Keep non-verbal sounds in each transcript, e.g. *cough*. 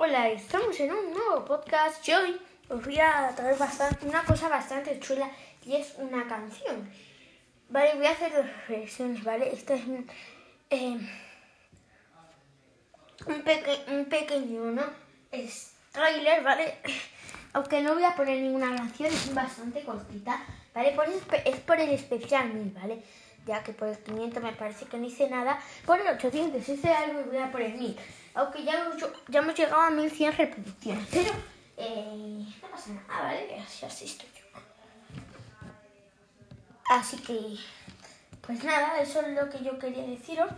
Hola, estamos en un nuevo podcast y hoy os voy a traer bastante, una cosa bastante chula y es una canción. Vale, voy a hacer dos versiones, ¿vale? Este es eh, un, peque, un pequeño, ¿no? Es trailer, ¿vale? *laughs* Aunque no voy a poner ninguna canción, es bastante cortita, ¿vale? Por es por el especial ¿vale? Ya que por el 500 me parece que no hice nada. Por el 800 hice algo y voy a poner mil. Aunque ya hemos, ya hemos llegado a 1100 reproducciones. Pero eh, no pasa nada, ¿vale? Así, estoy yo. Así que, pues nada, eso es lo que yo quería deciros.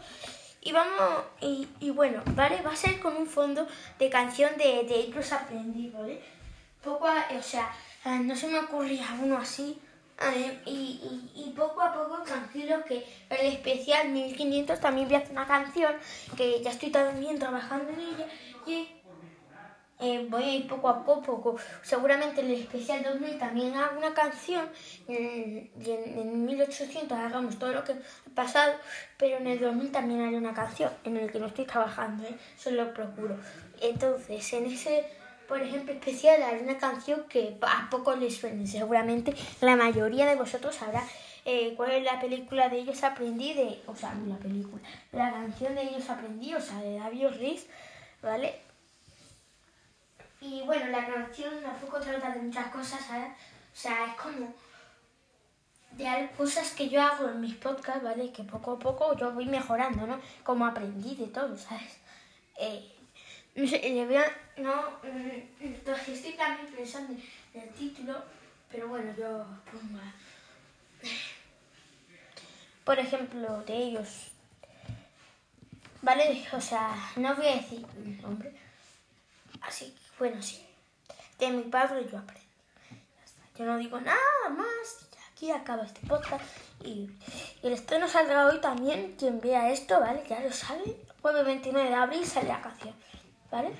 Y vamos, y, bueno, ¿vale? Va a ser con un fondo de canción de, de aprendí, ¿vale? Poco, a, o sea, no se me ocurría uno así. Y, y, y, poco a poco, tranquilo, que el especial 1500 también voy a hacer una canción que ya estoy también trabajando en ella y eh, voy a ir poco a poco. Seguramente en el especial 2000 también hago una canción y en, en, en 1800 hagamos todo lo que ha pasado, pero en el 2000 también haré una canción en el que no estoy trabajando, ¿eh? eso lo procuro. Entonces, en ese por ejemplo, especial una canción que a poco les suene. Seguramente la mayoría de vosotros sabrá eh, cuál es la película de ellos aprendí, de, o sea, la película, la canción de ellos aprendí, o sea, de David Riz, ¿vale? Y bueno, la canción tampoco trata de muchas cosas, ¿sabes? O sea, es como de cosas que yo hago en mis podcasts, ¿vale? Que poco a poco yo voy mejorando, ¿no? Como aprendí de todo, ¿sabes? Eh, no sé, le voy a, no, estoy también pensando en el título, pero bueno, yo pongo, por ejemplo, de ellos, ¿vale? O sea, no voy a decir el nombre, así que, bueno, sí, de mi padre yo aprendo. Yo no digo nada más, aquí acaba este podcast y, y el estreno saldrá hoy también, quien vea esto, ¿vale? Ya lo sabe, jueves 29 de abril sale la canción. Pardon?